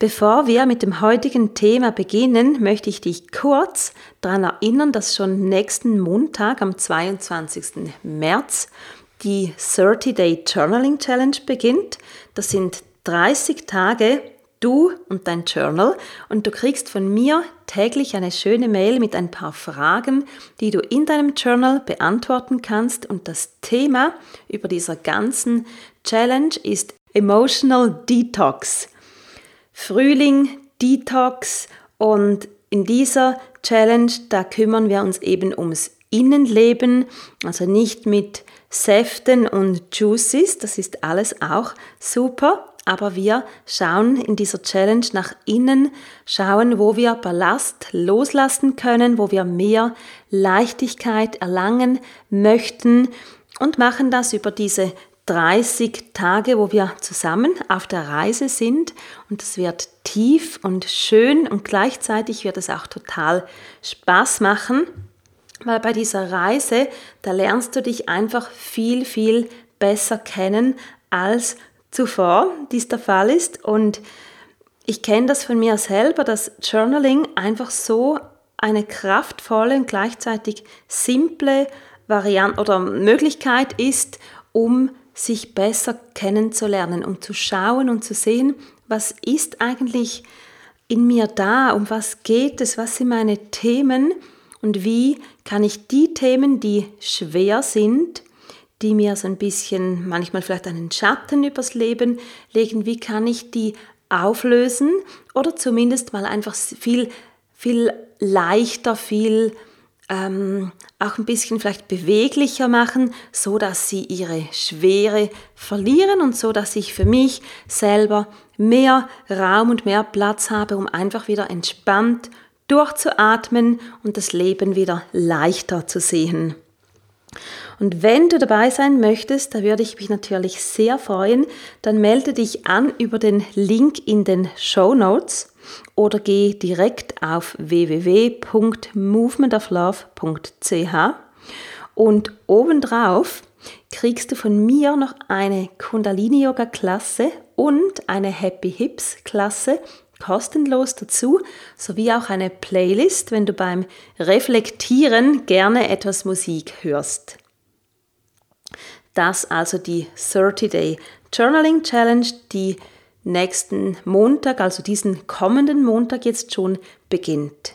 Bevor wir mit dem heutigen Thema beginnen, möchte ich dich kurz daran erinnern, dass schon nächsten Montag am 22. März die 30-Day Journaling Challenge beginnt. Das sind 30 Tage du und dein Journal und du kriegst von mir täglich eine schöne Mail mit ein paar Fragen, die du in deinem Journal beantworten kannst und das Thema über dieser ganzen Challenge ist Emotional Detox. Frühling, Detox und in dieser Challenge, da kümmern wir uns eben ums Innenleben, also nicht mit Säften und Juices, das ist alles auch super, aber wir schauen in dieser Challenge nach innen, schauen, wo wir Ballast loslassen können, wo wir mehr Leichtigkeit erlangen möchten und machen das über diese 30 Tage, wo wir zusammen auf der Reise sind und es wird tief und schön und gleichzeitig wird es auch total Spaß machen, weil bei dieser Reise, da lernst du dich einfach viel, viel besser kennen als zuvor dies der Fall ist. Und ich kenne das von mir selber, dass Journaling einfach so eine kraftvolle und gleichzeitig simple Variante oder Möglichkeit ist, um sich besser kennenzulernen, um zu schauen und zu sehen, was ist eigentlich in mir da, um was geht es, was sind meine Themen und wie kann ich die Themen, die schwer sind, die mir so ein bisschen manchmal vielleicht einen Schatten übers Leben legen, wie kann ich die auflösen oder zumindest mal einfach viel, viel leichter, viel ähm, auch ein bisschen vielleicht beweglicher machen, so dass sie ihre Schwere verlieren und so dass ich für mich selber mehr Raum und mehr Platz habe, um einfach wieder entspannt durchzuatmen und das Leben wieder leichter zu sehen. Und wenn du dabei sein möchtest, da würde ich mich natürlich sehr freuen, dann melde dich an über den Link in den Show Notes oder geh direkt auf www.movementoflove.ch und obendrauf kriegst du von mir noch eine Kundalini Yoga Klasse und eine Happy Hips Klasse kostenlos dazu, sowie auch eine Playlist, wenn du beim Reflektieren gerne etwas Musik hörst. Das also die 30-Day Journaling Challenge, die nächsten Montag, also diesen kommenden Montag jetzt schon beginnt.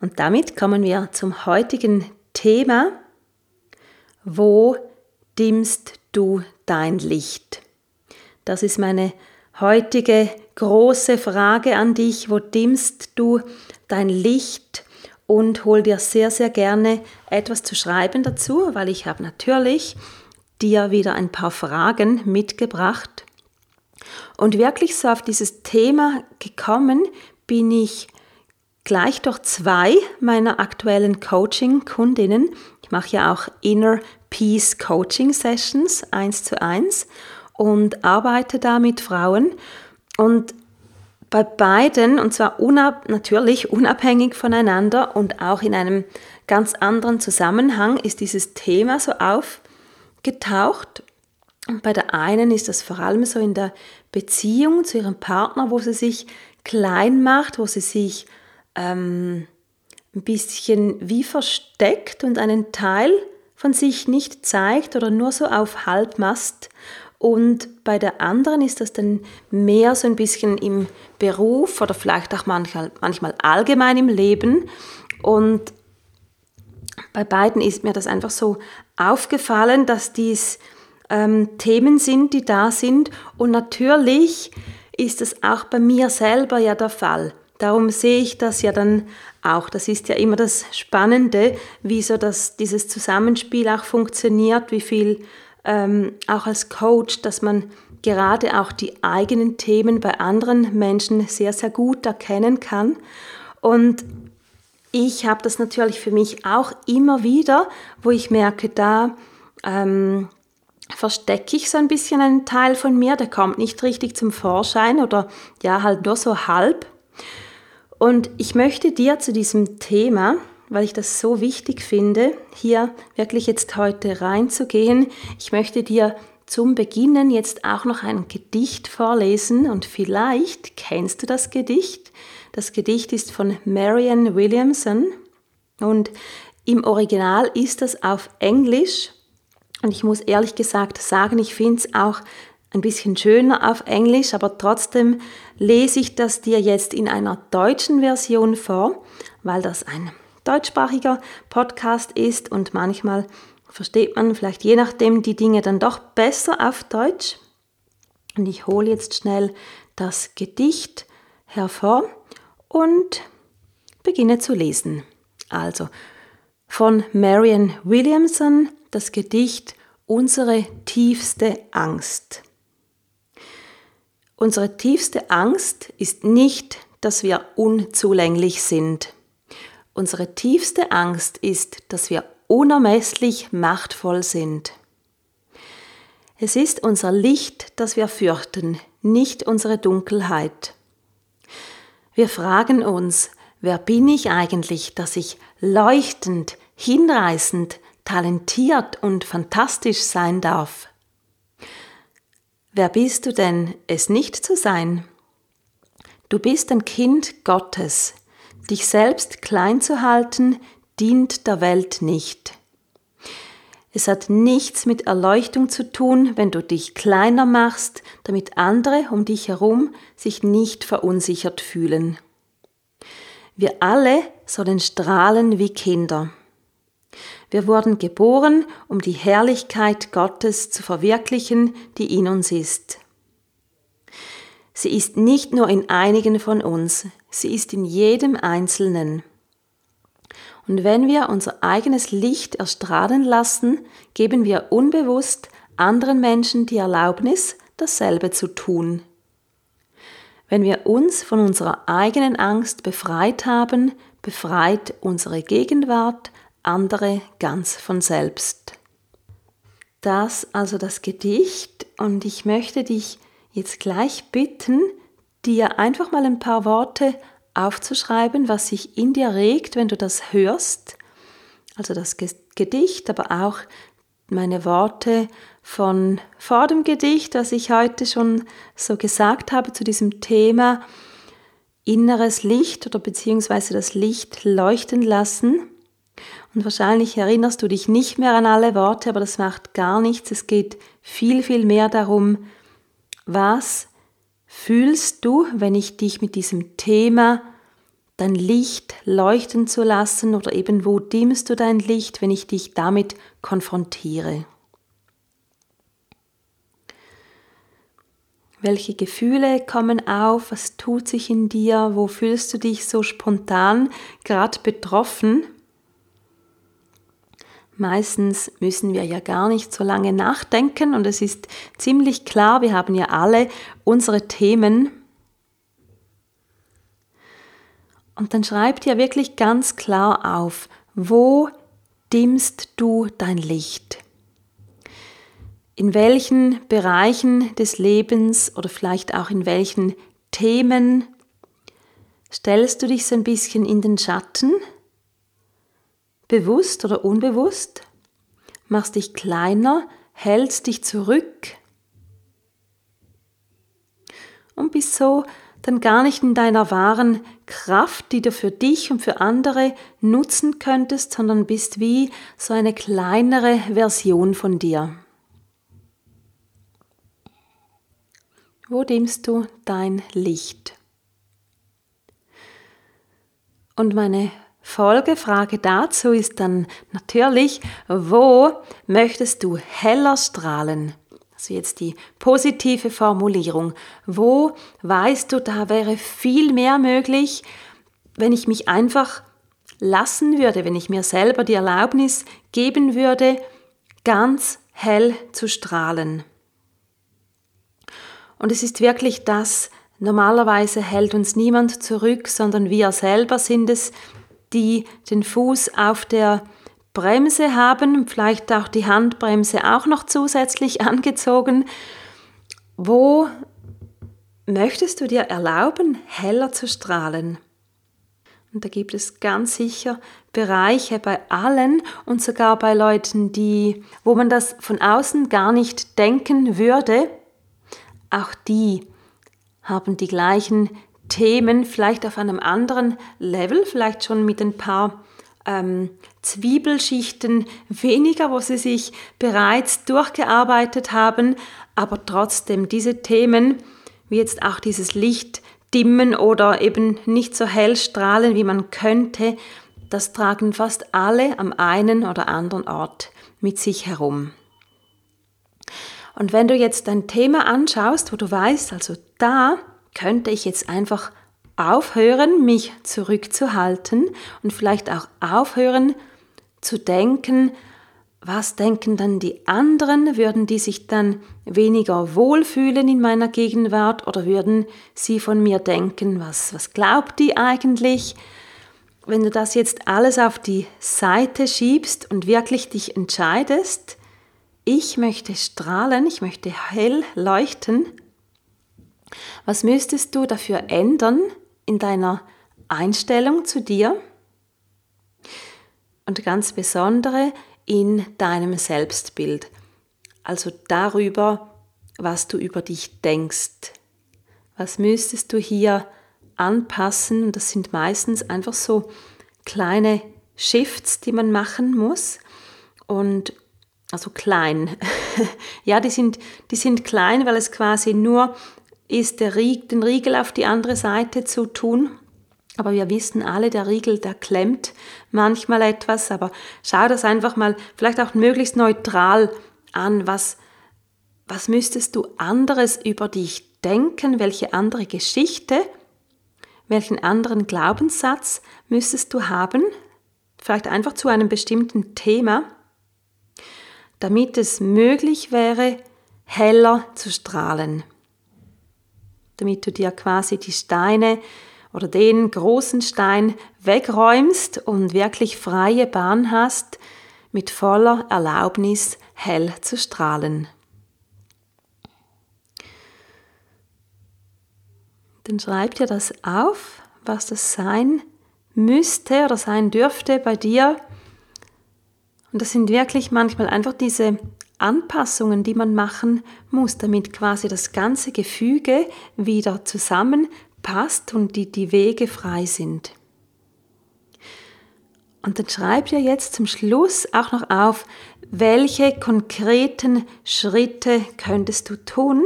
Und damit kommen wir zum heutigen Thema. Wo dimmst du dein Licht? Das ist meine heutige große Frage an dich. Wo dimmst du dein Licht? und hol dir sehr, sehr gerne etwas zu schreiben dazu, weil ich habe natürlich dir wieder ein paar Fragen mitgebracht. Und wirklich so auf dieses Thema gekommen bin ich gleich durch zwei meiner aktuellen Coaching-Kundinnen. Ich mache ja auch Inner Peace Coaching Sessions eins zu eins und arbeite da mit Frauen. Und bei beiden, und zwar unab natürlich unabhängig voneinander und auch in einem ganz anderen Zusammenhang, ist dieses Thema so aufgetaucht. Und bei der einen ist das vor allem so in der Beziehung zu ihrem Partner, wo sie sich klein macht, wo sie sich ähm, ein bisschen wie versteckt und einen Teil von sich nicht zeigt oder nur so auf Halbmast und bei der anderen ist das dann mehr so ein bisschen im Beruf oder vielleicht auch manchmal, manchmal allgemein im Leben. Und bei beiden ist mir das einfach so aufgefallen, dass dies ähm, Themen sind, die da sind. Und natürlich ist es auch bei mir selber ja der Fall. Darum sehe ich das ja dann auch. Das ist ja immer das Spannende, wie so das, dieses Zusammenspiel auch funktioniert, wie viel ähm, auch als Coach, dass man gerade auch die eigenen Themen bei anderen Menschen sehr, sehr gut erkennen kann. Und ich habe das natürlich für mich auch immer wieder, wo ich merke, da ähm, verstecke ich so ein bisschen einen Teil von mir, der kommt nicht richtig zum Vorschein oder ja, halt nur so halb. Und ich möchte dir zu diesem Thema, weil ich das so wichtig finde, hier wirklich jetzt heute reinzugehen, ich möchte dir zum Beginnen jetzt auch noch ein Gedicht vorlesen und vielleicht kennst du das Gedicht. Das Gedicht ist von Marianne Williamson und im Original ist es auf Englisch und ich muss ehrlich gesagt sagen, ich finde es auch ein bisschen schöner auf Englisch, aber trotzdem lese ich das dir jetzt in einer deutschen Version vor, weil das ein deutschsprachiger Podcast ist und manchmal versteht man vielleicht je nachdem die Dinge dann doch besser auf Deutsch. Und ich hole jetzt schnell das Gedicht hervor und beginne zu lesen. Also von Marian Williamson das Gedicht Unsere tiefste Angst. Unsere tiefste Angst ist nicht, dass wir unzulänglich sind. Unsere tiefste Angst ist, dass wir unermesslich machtvoll sind. Es ist unser Licht, das wir fürchten, nicht unsere Dunkelheit. Wir fragen uns, wer bin ich eigentlich, dass ich leuchtend, hinreißend, talentiert und fantastisch sein darf? Wer bist du denn, es nicht zu sein? Du bist ein Kind Gottes. Dich selbst klein zu halten, dient der Welt nicht. Es hat nichts mit Erleuchtung zu tun, wenn du dich kleiner machst, damit andere um dich herum sich nicht verunsichert fühlen. Wir alle sollen strahlen wie Kinder. Wir wurden geboren, um die Herrlichkeit Gottes zu verwirklichen, die in uns ist. Sie ist nicht nur in einigen von uns, sie ist in jedem Einzelnen. Und wenn wir unser eigenes Licht erstrahlen lassen, geben wir unbewusst anderen Menschen die Erlaubnis, dasselbe zu tun. Wenn wir uns von unserer eigenen Angst befreit haben, befreit unsere Gegenwart andere ganz von selbst. Das also das Gedicht und ich möchte dich jetzt gleich bitten, dir einfach mal ein paar Worte aufzuschreiben, was sich in dir regt, wenn du das hörst. Also das Gedicht, aber auch meine Worte von vor dem Gedicht, was ich heute schon so gesagt habe zu diesem Thema inneres Licht oder beziehungsweise das Licht leuchten lassen. Und wahrscheinlich erinnerst du dich nicht mehr an alle Worte, aber das macht gar nichts. Es geht viel, viel mehr darum, was fühlst du, wenn ich dich mit diesem Thema dein Licht leuchten zu lassen oder eben wo dimmst du dein Licht, wenn ich dich damit konfrontiere? Welche Gefühle kommen auf? Was tut sich in dir? Wo fühlst du dich so spontan gerade betroffen? Meistens müssen wir ja gar nicht so lange nachdenken und es ist ziemlich klar, wir haben ja alle unsere Themen. Und dann schreib dir wirklich ganz klar auf, wo dimmst du dein Licht? In welchen Bereichen des Lebens oder vielleicht auch in welchen Themen stellst du dich so ein bisschen in den Schatten? Bewusst oder unbewusst, machst dich kleiner, hältst dich zurück und bist so dann gar nicht in deiner wahren Kraft, die du für dich und für andere nutzen könntest, sondern bist wie so eine kleinere Version von dir. Wo dimmst du dein Licht? Und meine Folgefrage dazu ist dann natürlich, wo möchtest du heller strahlen? Also jetzt die positive Formulierung. Wo weißt du, da wäre viel mehr möglich, wenn ich mich einfach lassen würde, wenn ich mir selber die Erlaubnis geben würde, ganz hell zu strahlen. Und es ist wirklich das, normalerweise hält uns niemand zurück, sondern wir selber sind es, die den Fuß auf der Bremse haben, vielleicht auch die Handbremse auch noch zusätzlich angezogen. Wo möchtest du dir erlauben, heller zu strahlen? Und da gibt es ganz sicher Bereiche bei allen und sogar bei Leuten, die, wo man das von außen gar nicht denken würde, auch die haben die gleichen Themen, vielleicht auf einem anderen Level, vielleicht schon mit ein paar ähm, Zwiebelschichten weniger, wo sie sich bereits durchgearbeitet haben, aber trotzdem diese Themen, wie jetzt auch dieses Licht dimmen oder eben nicht so hell strahlen, wie man könnte, das tragen fast alle am einen oder anderen Ort mit sich herum. Und wenn du jetzt ein Thema anschaust, wo du weißt, also da könnte ich jetzt einfach aufhören, mich zurückzuhalten und vielleicht auch aufhören zu denken, was denken dann die anderen? Würden die sich dann weniger wohlfühlen in meiner Gegenwart oder würden sie von mir denken, was, was glaubt die eigentlich? Wenn du das jetzt alles auf die Seite schiebst und wirklich dich entscheidest, ich möchte strahlen, ich möchte hell leuchten, was müsstest du dafür ändern in deiner Einstellung zu dir? Und ganz besondere in deinem Selbstbild, also darüber, was du über dich denkst. Was müsstest du hier anpassen? Und das sind meistens einfach so kleine Shifts, die man machen muss. Und also klein. ja, die sind, die sind klein, weil es quasi nur ist, der Rieg, den Riegel auf die andere Seite zu tun. Aber wir wissen alle, der Riegel, der klemmt manchmal etwas, aber schau das einfach mal vielleicht auch möglichst neutral an. Was, was müsstest du anderes über dich denken? Welche andere Geschichte? Welchen anderen Glaubenssatz müsstest du haben? Vielleicht einfach zu einem bestimmten Thema, damit es möglich wäre, heller zu strahlen. Damit du dir quasi die Steine oder den großen Stein wegräumst und wirklich freie Bahn hast, mit voller Erlaubnis hell zu strahlen. Dann schreib dir das auf, was das sein müsste oder sein dürfte bei dir. Und das sind wirklich manchmal einfach diese Anpassungen, die man machen muss, damit quasi das ganze Gefüge wieder zusammen passt und die, die Wege frei sind. Und dann schreib dir jetzt zum Schluss auch noch auf, welche konkreten Schritte könntest du tun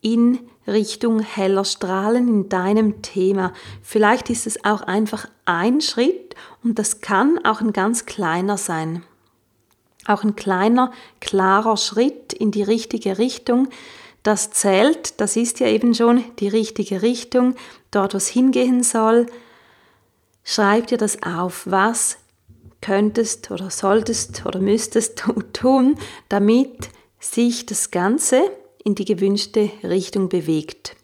in Richtung heller Strahlen in deinem Thema. Vielleicht ist es auch einfach ein Schritt und das kann auch ein ganz kleiner sein. Auch ein kleiner, klarer Schritt in die richtige Richtung, das zählt, das ist ja eben schon die richtige Richtung, dort wo es hingehen soll. Schreib dir das auf, was könntest oder solltest oder müsstest du tun, damit sich das Ganze in die gewünschte Richtung bewegt.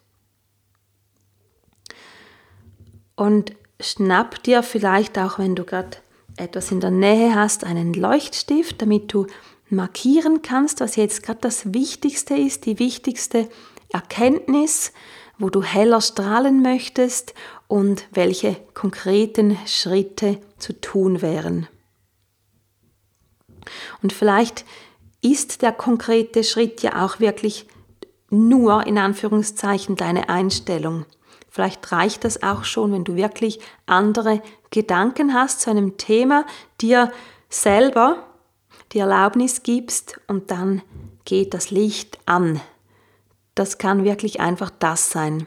Und schnapp dir vielleicht auch, wenn du gerade etwas in der Nähe hast, einen Leuchtstift, damit du markieren kannst, was jetzt gerade das Wichtigste ist, die wichtigste Erkenntnis, wo du heller strahlen möchtest und welche konkreten Schritte zu tun wären. Und vielleicht ist der konkrete Schritt ja auch wirklich nur in Anführungszeichen deine Einstellung. Vielleicht reicht das auch schon, wenn du wirklich andere Gedanken hast zu einem Thema, dir selber die Erlaubnis gibst und dann geht das Licht an. Das kann wirklich einfach das sein.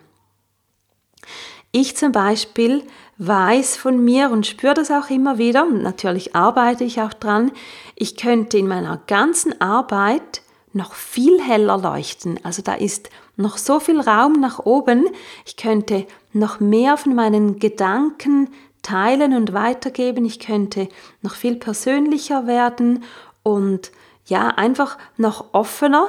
Ich zum Beispiel weiß von mir und spüre das auch immer wieder, und natürlich arbeite ich auch dran, ich könnte in meiner ganzen Arbeit noch viel heller leuchten. Also da ist noch so viel Raum nach oben. Ich könnte noch mehr von meinen Gedanken teilen und weitergeben. Ich könnte noch viel persönlicher werden und ja, einfach noch offener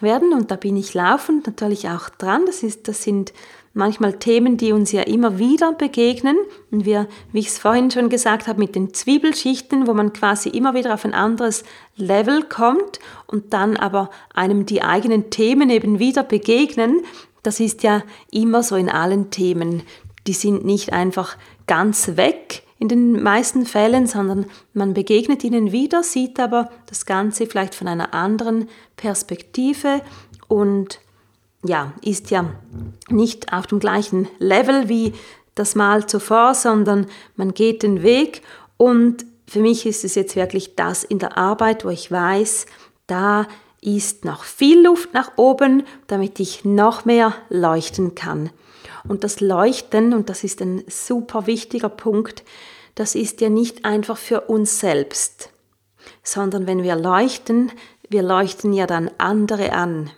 werden und da bin ich laufend natürlich auch dran. Das, ist, das sind manchmal Themen, die uns ja immer wieder begegnen. Und wir, wie ich es vorhin schon gesagt habe, mit den Zwiebelschichten, wo man quasi immer wieder auf ein anderes Level kommt und dann aber einem die eigenen Themen eben wieder begegnen. Das ist ja immer so in allen Themen. Die sind nicht einfach ganz weg in den meisten Fällen, sondern man begegnet ihnen wieder, sieht aber das Ganze vielleicht von einer anderen Perspektive und ja, ist ja nicht auf dem gleichen Level wie das Mal zuvor, sondern man geht den Weg und für mich ist es jetzt wirklich das in der Arbeit, wo ich weiß, da ist noch viel Luft nach oben, damit ich noch mehr leuchten kann. Und das Leuchten, und das ist ein super wichtiger Punkt, das ist ja nicht einfach für uns selbst, sondern wenn wir leuchten, wir leuchten ja dann andere an.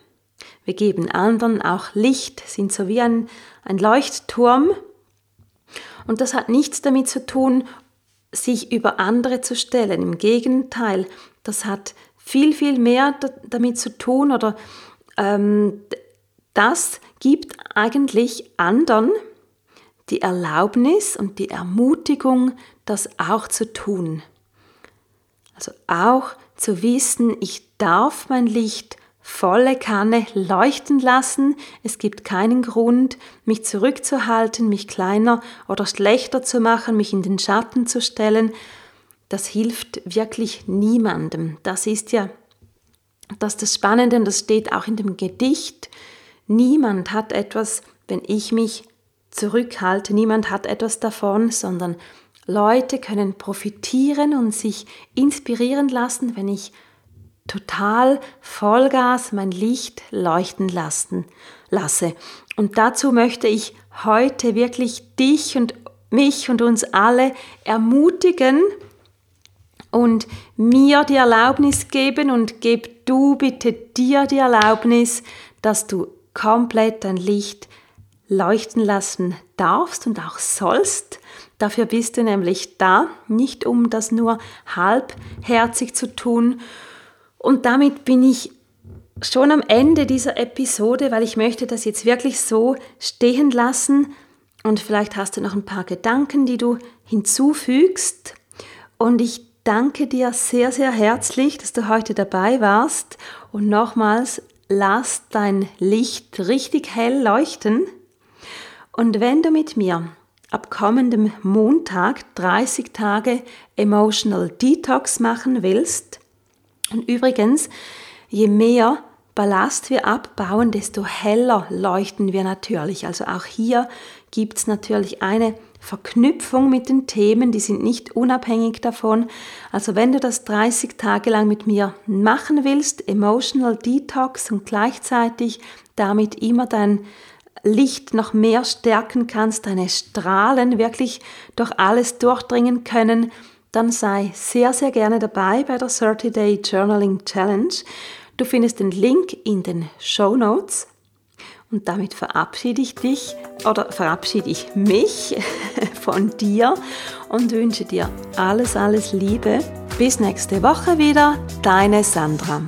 Wir geben anderen auch Licht, sind so wie ein, ein Leuchtturm. Und das hat nichts damit zu tun, sich über andere zu stellen. Im Gegenteil, das hat viel, viel mehr damit zu tun oder ähm, das gibt eigentlich anderen die Erlaubnis und die Ermutigung, das auch zu tun. Also auch zu wissen, ich darf mein Licht volle Kanne leuchten lassen. Es gibt keinen Grund, mich zurückzuhalten, mich kleiner oder schlechter zu machen, mich in den Schatten zu stellen. Das hilft wirklich niemandem. Das ist ja das, das Spannende und das steht auch in dem Gedicht. Niemand hat etwas, wenn ich mich zurückhalte. Niemand hat etwas davon, sondern Leute können profitieren und sich inspirieren lassen, wenn ich total Vollgas mein Licht leuchten lassen, lasse. Und dazu möchte ich heute wirklich dich und mich und uns alle ermutigen und mir die Erlaubnis geben und gib du bitte dir die Erlaubnis, dass du komplett dein Licht leuchten lassen darfst und auch sollst. Dafür bist du nämlich da, nicht um das nur halbherzig zu tun. Und damit bin ich schon am Ende dieser Episode, weil ich möchte das jetzt wirklich so stehen lassen. Und vielleicht hast du noch ein paar Gedanken, die du hinzufügst. Und ich danke dir sehr, sehr herzlich, dass du heute dabei warst. Und nochmals, lass dein Licht richtig hell leuchten. Und wenn du mit mir ab kommendem Montag 30 Tage Emotional Detox machen willst, und übrigens, je mehr Ballast wir abbauen, desto heller leuchten wir natürlich. Also auch hier gibt es natürlich eine Verknüpfung mit den Themen, die sind nicht unabhängig davon. Also wenn du das 30 Tage lang mit mir machen willst, Emotional Detox und gleichzeitig damit immer dein Licht noch mehr stärken kannst, deine Strahlen wirklich durch alles durchdringen können, dann sei sehr, sehr gerne dabei bei der 30-Day Journaling Challenge. Du findest den Link in den Show Notes. Und damit verabschiede ich dich oder verabschiede ich mich von dir und wünsche dir alles, alles Liebe. Bis nächste Woche wieder, deine Sandra.